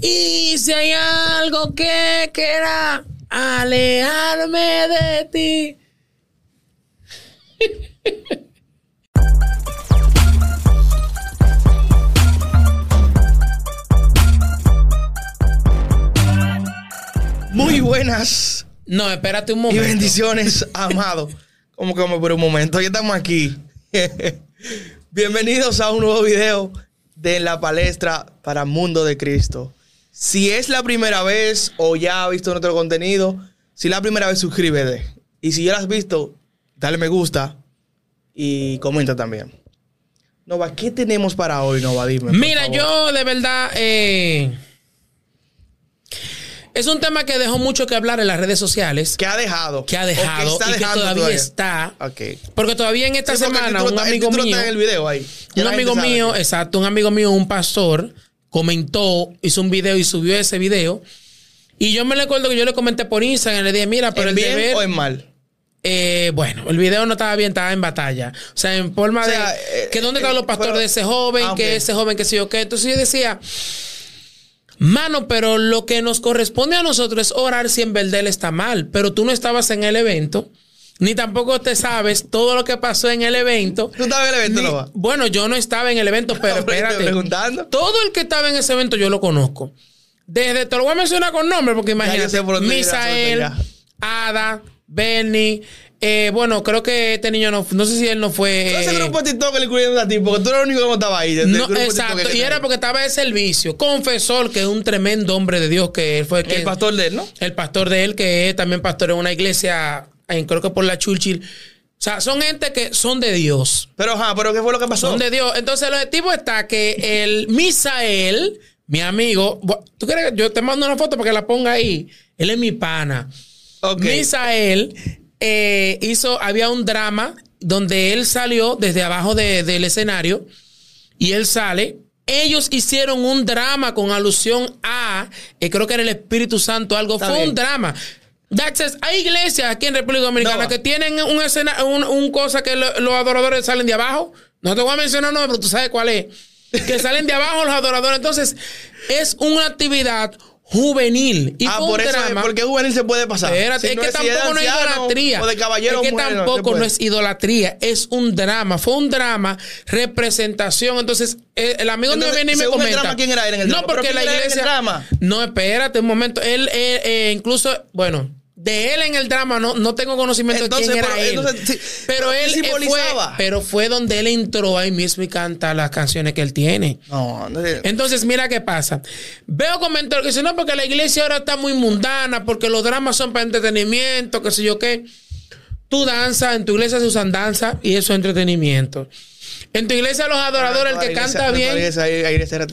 Y si hay algo que quiera alejarme de ti. Muy buenas No, espérate un y momento. bendiciones, amado. Como que por un momento, ya estamos aquí. Bienvenidos a un nuevo video de la palestra para Mundo de Cristo. Si es la primera vez o ya has visto nuestro contenido, si es la primera vez, suscríbete. Y si ya lo has visto, dale me gusta y comenta también. Nova, ¿qué tenemos para hoy, Nova? Dime. Mira, favor. yo de verdad. eh, es un tema que dejó mucho que hablar en las redes sociales. ¿Qué ha dejado? Que ha ¿O qué dejado está y que dejando todavía está. Ok. Porque todavía en esta Sí, semana un amigo mío. está en el video ahí. Ya Un la amigo mío, exacto, un amigo mío, un pastor, comentó, hizo un video y subió ese video. Y yo me recuerdo que yo le comenté por Instagram, le dije, mira, pero ¿En el bien deber. o en mal? Eh, bueno, el video no estaba bien, estaba en batalla. O sea, en forma O sea, de eh, que dónde eh, estaban los pastores pero- de ese joven, Ah, que ese joven, que sé yo qué. Entonces yo decía, mano, pero lo que nos corresponde a nosotros es orar si en verdad él está mal. Pero tú no estabas en el evento, ni tampoco te sabes todo lo que pasó en el evento. ¿Tú estabas en el evento, Ni- bueno, yo no estaba en el evento, pero espérate. preguntando. Todo el que estaba en ese evento yo lo conozco. Desde, te lo voy a mencionar con nombre, porque imagínate, por Misael, Ada, Bernie, eh, bueno, creo que este niño no, no sé si él no fue. Ese eh, grupo de TikTok que le incluyeron a ti, porque tú eres el único que no estaba ahí. no, exacto, y era porque estaba de servicio. Confesor, que es un tremendo hombre de Dios, que él fue El pastor de él, ¿no? el pastor de él, que es también pastor en una iglesia, creo que por la Churchill. O sea, son gente que son de Dios. Pero, ajá, pero ¿qué fue lo que pasó? Son de Dios. Entonces, el objetivo está que el Misael, mi amigo, ¿tú quieres que yo te mando una foto para que la ponga ahí? Él es mi pana. Ok. Misael eh, hizo, había un drama donde él salió desde abajo de- del escenario y él sale. Ellos hicieron un drama con alusión a, eh, creo que era el Espíritu Santo, algo. Está Fue bien. un drama. It. Hay iglesias aquí en República Dominicana No. que tienen un escena, un, un cosa que lo- los adoradores salen de abajo. No te voy a mencionar no, pero tú sabes cuál es. Que salen de abajo los adoradores. Entonces, es una actividad juvenil. Y ah, por eso, drama. porque juvenil se puede pasar. Espérate, Si es no que de tampoco no es idolatría. O de caballero es que mujer, no, tampoco no, es idolatría, es un drama. Fue un drama, representación. Entonces, eh, el amigo Entonces, viene y me comenta. drama, ¿quién era él en el no, drama? porque ¿Pero la iglesia. No, espérate un momento. Él, eh, eh, incluso, bueno. De él en el drama no, no tengo conocimiento Entonces, de quién era pero- él. entonces, sí, pero pero ¿qué él eh, fue, simbolizaba? pero fue donde él entró ahí mismo y canta las canciones que él tiene. No, no. Entonces, mira qué pasa. Veo comentarios que dicen, no, porque la iglesia ahora está muy mundana, porque los dramas son para entretenimiento, qué sé yo qué. Tú danza, en tu iglesia se usan danza y eso es entretenimiento. En tu iglesia los adoradores, el que canta bien.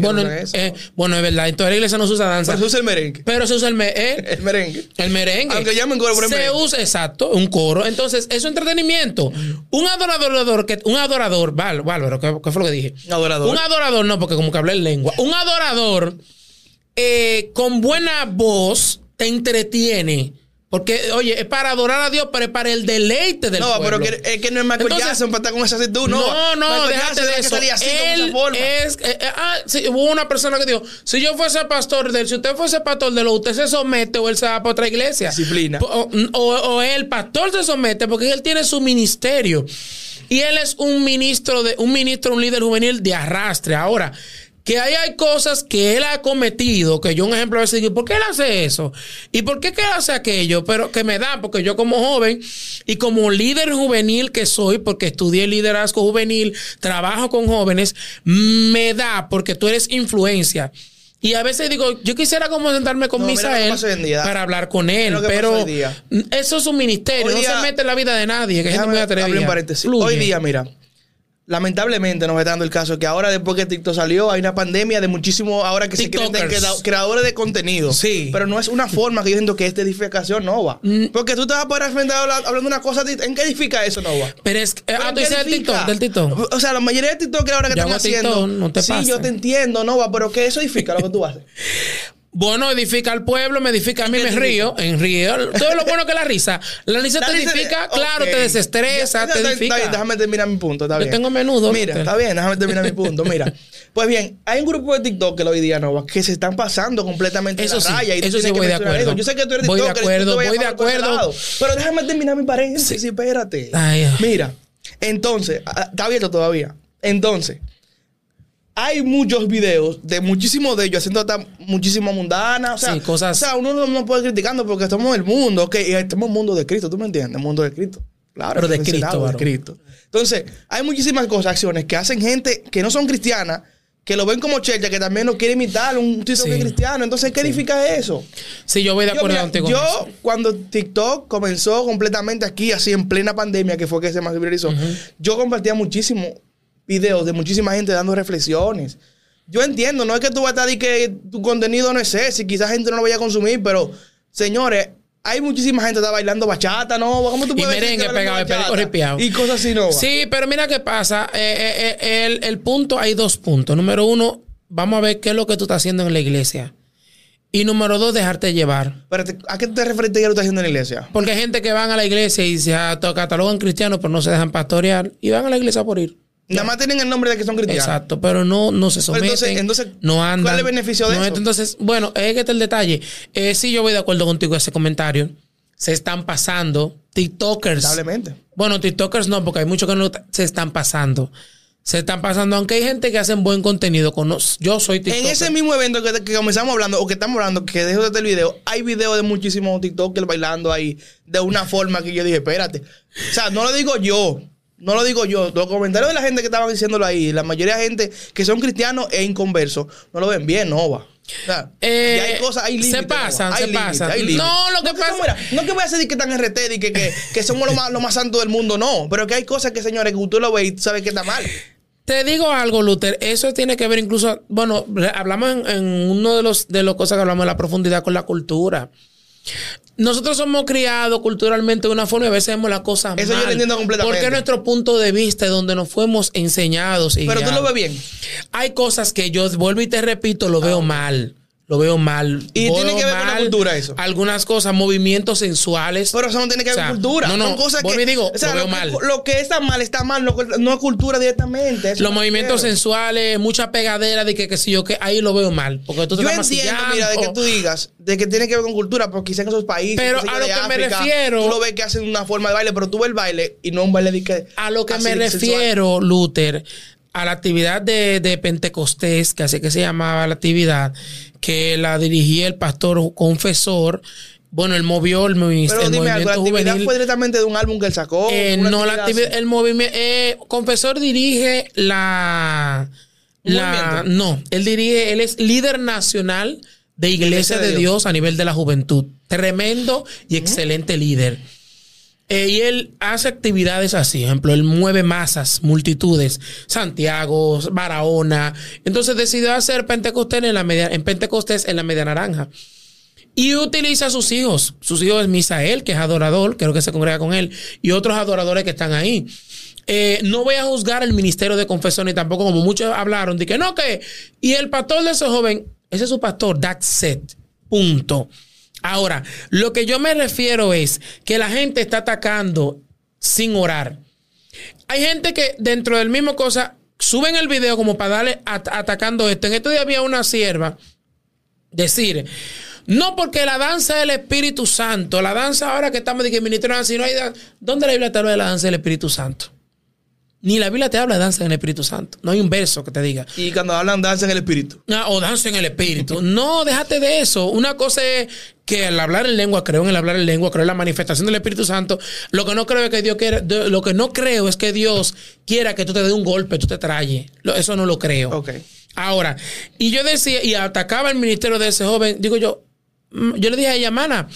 Bueno, eh, bueno, es verdad, en toda la iglesia no se usa danza. Pero se usa el merengue. Pero se usa el, me- eh, El merengue. el merengue. Aunque llamen coro, pero es Se merengue. usa, exacto, un coro. Entonces, es entretenimiento. Un adorador, que, un adorador, Bárbaro, ¿qué, qué fue lo que dije? Un adorador. Un adorador, no, porque como que hablé en lengua. Un adorador eh, con buena voz te entretiene. Porque, oye, es para adorar a Dios, pero es para el deleite del No, pueblo. pero que, es que no es Michael Entonces- Jackson para estar con esa actitud, no. No, no, déjate de que eso. salía así, con Él forma. es, eh, eh, ah, sí, hubo una persona que dijo, si yo fuese pastor de él, si usted fuese pastor de lo, usted se somete o él se va para otra iglesia. Disciplina. O, o- o el pastor se somete porque él tiene su ministerio. Y él es un ministro de, un ministro, un líder juvenil de arrastre. Ahora, que ahí hay cosas que él ha cometido, que yo un ejemplo a veces digo, ¿por qué él hace eso? ¿Y por qué que él hace aquello? Pero que me da, porque yo como joven y como líder juvenil que soy, porque estudié liderazgo juvenil, trabajo con jóvenes, me da, porque tú eres influencia. Y a veces digo, yo quisiera como sentarme con No, Misael para hablar con él, pero eso es un ministerio, Hoy no día- se mete en la vida de nadie, que es gente Déjame muy atrevida. un paréntesis. Hoy día, mira, lamentablemente nos está dando el caso que ahora después que TikTok salió hay una pandemia de muchísimos ahora que se creen TikTokers. crea- creadores de contenido. Sí. Pero no es una forma que yo siento que esta edificación no va. Mm. Porque tú te vas a poder habla- hablando una cosa, ¿en qué edifica eso no va? Pero es que, ah, ¿Pero tú qué dices del? TikTok, del TikTok. O sea, la mayoría de TikTok ahora que Yo están haciendo. TikTok, no te sí, yo te entiendo, no va, pero ¿qué eso edifica lo que tú haces? Bueno, edifica al pueblo, me edifica a mí, ¿Qué me río, en río. Todo lo bueno que la risa. La risa La te risa- edifica, claro, te desestresa, Ya, te está- edifica. Está bien, déjame terminar mi punto, está Yo bien. tengo menudo, Mira, ¿no? está bien, déjame terminar mi punto. Mira, Pues bien, hay un grupo de TikTok que hoy día no que se están pasando completamente Eso la sí, raya. y eso sí voy de acuerdo. eso. Yo sé que tú eres Voy de TikToker acuerdo, voy de acuerdo. Pero déjame terminar mi paréntesis, espérate. Ay, ay. Mira, entonces, ah, está abierto todavía. Entonces, hay muchos videos de muchísimos de ellos haciendo hasta muchísimo mundana. O sea, Sí, cosas- o sea uno no, no puede criticando porque estamos en el mundo. Ok, y estamos en el mundo de Cristo, ¿tú me entiendes? El mundo de Cristo. Claro, Pero de Cristo, encerrado, de. Cristo. Entonces, hay muchísimas cosas, acciones que hacen gente que no son cristianas, que lo ven como checha, que también lo quiere imitar un TikTok Sí. cristiano. Entonces, ¿qué edifica eso? Sí, yo voy de Yo, acuerdo contigo. yo, eso. cuando TikTok comenzó completamente aquí, así en plena pandemia, que fue que se masificarizó, yo compartía muchísimos videos de muchísima gente dando reflexiones. Yo entiendo, no es que tú vas a estar y que tu contenido no es ese, quizás gente no lo vaya a consumir, pero señores, hay muchísima gente que está bailando bachata, ¿no? ¿Cómo tú Y puedes decir merengue pegado, perico ripiado. Y cosas así, ¿no? Sí, pero mira qué pasa. Eh, eh, eh, el, el punto, hay dos puntos. Número uno, vamos a ver qué es lo que tú estás haciendo en la iglesia. Y número dos, dejarte llevar. Pero te- ¿a qué te refieres que lo estás haciendo en la iglesia? Porque hay gente que van a la iglesia y se catalogan cristianos, pero no se dejan pastorear. Y van a la iglesia por ir. Nada más tienen el nombre de que son cristianos. Exacto, pero no, no se someten. entonces- entonces, no andan. ¿cuál es el beneficio de no eso? Entonces, bueno, es que está el detalle. Eh, sí, yo voy de acuerdo contigo en ese comentario. Se están pasando TikTokers. Lamentablemente. Bueno, TikTokers no, porque hay muchos que no se están pasando. Se están pasando, aunque hay gente que hacen buen contenido. Con yo soy TikToker. En ese mismo evento que, que comenzamos hablando, o que estamos hablando, que dejo de este el video, hay videos de muchísimos TikTokers bailando ahí de una forma que yo dije, espérate. O sea, no lo digo yo. No lo digo yo. Los comentarios de la gente que estaban diciéndolo ahí, la mayoría de gente que son cristianos e inconversos, no lo ven bien, no va. O sea, Eh, y hay cosas, hay se límites. pasan, hay se pasan. hay límites. No, lo que pasa- somos, mira, no que voy a decir que están en RT y que, que, que somos lo más, lo más santo del mundo, no. Pero que hay cosas que, señores, que tú lo ves y tú sabes que está mal. Te digo algo, Luther. Eso tiene que ver incluso, bueno, hablamos en, en uno de los de las cosas que hablamos de la profundidad con la cultura. Nosotros somos criados culturalmente de una forma y a veces vemos las cosas Eso yo lo entiendo completamente. Porque es nuestro punto de vista es donde nos fuimos enseñados. Y Pero tú lo ves bien. Hay cosas que yo vuelvo y te repito, lo veo mal. Lo veo mal. Y tiene que ver con la cultura eso. Algunas cosas, movimientos sensuales. Pero eso no tiene que ver O sea, con cultura. no, no, Son cosas que. digo, o sea, lo veo mal. Lo que está mal está mal, no, no es cultura directamente. los movimientos sensuales, mucha pegadera de que, que si yo que ahí lo veo mal. Porque tú te Yo entiendo, mira, de que tú digas, de que tiene que ver con cultura, porque quizás en esos países. Pero a lo que me refiero- Tú lo ves que hacen una forma de baile, pero tú ves el baile y no un baile de que. A lo que me refiero, Luther, a la actividad de, de Pentecostés, que así que se llamaba la actividad, que la dirigía el pastor confesor. Bueno, él movió el, Pero el dime algo, la movimiento actividad juvenil. fue directamente de un álbum que él sacó. Eh, no, la actividad el movimiento. eh, confesor dirige la. ¿Un la movimiento? no, él dirige, él es líder nacional de Iglesia, Iglesia de. Dios. a nivel de la juventud. Tremendo y excelente líder. Eh, y él hace actividades así, ejemplo, él mueve masas, multitudes, Santiago, Barahona. Entonces decidió hacer Pentecostés en la media, en Pentecostés en la media naranja. Y utiliza a sus hijos. Sus hijos es Misael, que es adorador, creo que se congrega con él, y otros adoradores que están ahí. Eh, no voy a juzgar el ministerio de confesión y tampoco como muchos hablaron de que no, que... Y el pastor de ese joven, ese es su pastor, it. Punto. Ahora, lo que yo me refiero es que la gente está atacando sin orar. Hay gente que dentro del mismo cosa suben el video como para darle at- atacando esto. En este día había una sierva decir, no porque la danza del Espíritu Santo, la danza ahora que estamos de que ministro si no hay dan- ¿dónde la Biblia habla de la danza del Espíritu Santo? Ni la Biblia te habla de danza en el Espíritu Santo. No hay un verso que te diga. Y cuando hablan, danza en el espíritu. Ah, o danza en el espíritu. No, déjate de eso. Una cosa es que al hablar en lengua, creo en el hablar en lengua, creo en la manifestación del Espíritu Santo. Lo que no creo es que Dios quiera, lo que no creo es que Dios quiera que tú te dé un golpe, tú te trayes. Eso no lo creo. Ok. Ahora, y yo decía, y atacaba el ministerio de ese joven, digo yo, mm, yo le dije a ella, mana,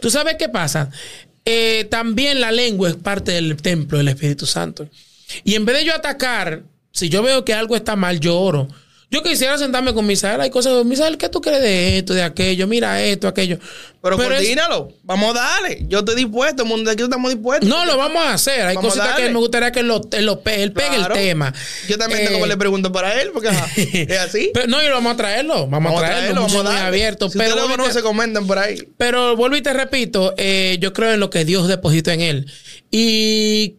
¿tú sabes qué pasa? Eh, también la lengua es parte del templo del Espíritu Santo. Y en vez de yo atacar, si yo veo que algo está mal, yo oro. Yo quisiera sentarme con Misael, hay cosas, Misael, ¿qué tú crees de esto, de aquello? Mira esto, aquello. Pero, es- coordínalo. Vamos a darle. Yo estoy dispuesto. El mundo de aquí estamos dispuestos. no, lo vamos a hacer. Hay Vamos cositas que me gustaría que él, lo, él, lo él pegue el tema. Yo también tengo Eh, que le pregunto para él, porque ajá, es así. Pero, no, y lo vamos a traerlo. Vamos, a traerlo. vamos a darle. abierto. Si pero, lo conoce, te- comenten por ahí. pero vuelvo y te repito, eh, yo creo en lo que Dios depositó en él. Y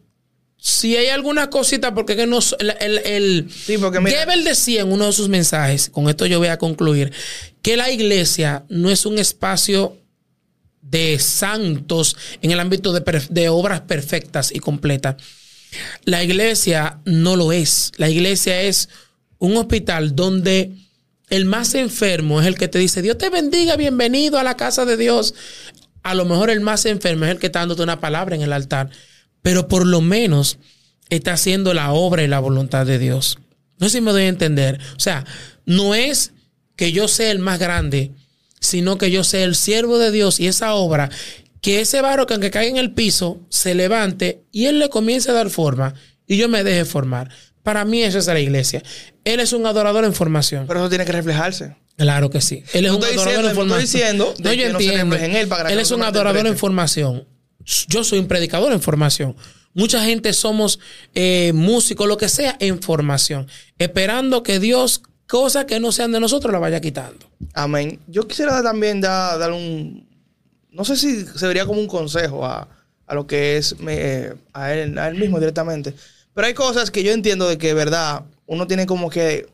si hay alguna cosita, porque que no, el, el, el Sí, porque mira- Goebbels decía en uno de sus mensajes, con esto yo voy a concluir, que la iglesia no es un espacio de santos en el ámbito de, de obras perfectas y completas. La iglesia no lo es. La iglesia es un hospital donde el más enfermo es el que te dice, Dios te bendiga, bienvenido a la casa de Dios. A lo mejor el más enfermo es el que está dándote una palabra en el altar, pero por lo menos está haciendo la obra y la voluntad de Dios. No sé si me doy a entender. O sea, no es que yo sea el más grande, sino que yo sea el siervo de Dios y esa obra, que ese barro que aunque caiga en el piso, se levante y él le comience a dar forma y yo me deje formar. Para mí eso es la iglesia. Él es un adorador en formación. Pero eso tiene que reflejarse. Claro que sí. Él es No un adorador diciendo- en no formación. estoy diciendo No, yo que no se entiendo. en él para que él es un adorador en formación. Yo soy un predicador en formación. Mucha gente somos eh, músicos, lo que sea, en formación. Esperando que Dios, cosas que no sean de nosotros, la vaya quitando. Amén. Yo quisiera también da- dar un. No sé si se vería como un consejo a, a lo que es a, él, a él mismo directamente. Pero hay cosas que yo entiendo de que, verdad, uno tiene como que.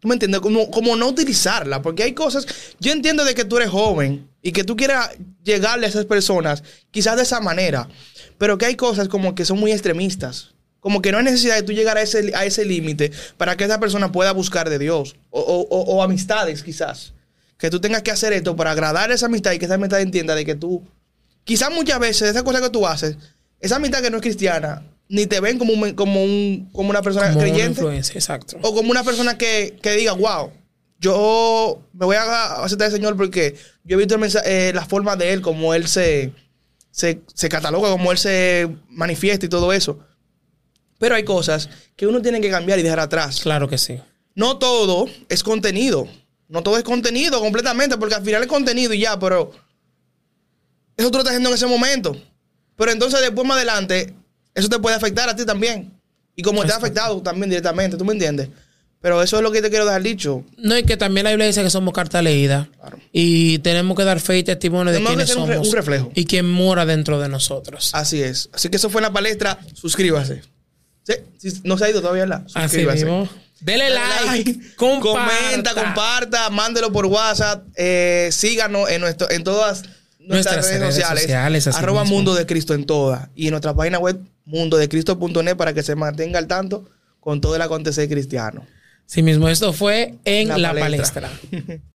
¿Tú me entiendes? Como, como no utilizarla. Porque hay cosas. Yo entiendo de que tú eres joven y que tú quieras llegarle a esas personas, quizás de esa manera. Pero que hay cosas como que son muy extremistas. Como que no hay necesidad de tú llegar a ese, a ese límite para que esa persona pueda buscar de Dios. O, o- o- o amistades, quizás. Que tú tengas que hacer esto para agradar a esa amistad y que esa amistad entienda de que tú. Quizás muchas veces esa cosa que tú haces, esa amistad que no es cristiana, ni te ven como, un, como, un, como una persona Como una creyente. influencia, exacto. O como una persona que, que diga, wow, yo me voy a aceptar al Señor porque yo he visto eh, la forma de Él, como Él se, se, se cataloga, como Él se manifiesta y todo eso. Pero hay cosas que uno tiene que cambiar y dejar atrás. Claro que sí. No todo es contenido. No todo es contenido completamente, porque al final es contenido y ya, pero eso tú lo estás haciendo en ese momento. Pero entonces después más adelante, eso te puede afectar a ti también. Y como te ha Exacto. afectado también directamente, ¿tú me entiendes? Pero eso es lo que te quiero dejar dicho. No, y que también la Biblia dice que somos carta leída. Claro. Y tenemos que dar fe y testimonio de quiénes ser un re- somos. un reflejo. Y quién mora dentro de nosotros. Así es. Así que eso fue la palestra. Suscríbase. Sí, sí, no se ha ido todavía. Así Suscríbase. mismo. Dele like, comparta. comenta, comparta, mándelo por WhatsApp, eh, síganos en nuestro, en todas nuestras, Nuestras redes, redes sociales, sociales, así arroba mismo. Mundo de Cristo en todas y en nuestra página web mundodecristo.net para que se mantenga al tanto con todo el acontecer cristiano. Sí mismo, esto fue en La la palestra. palestra.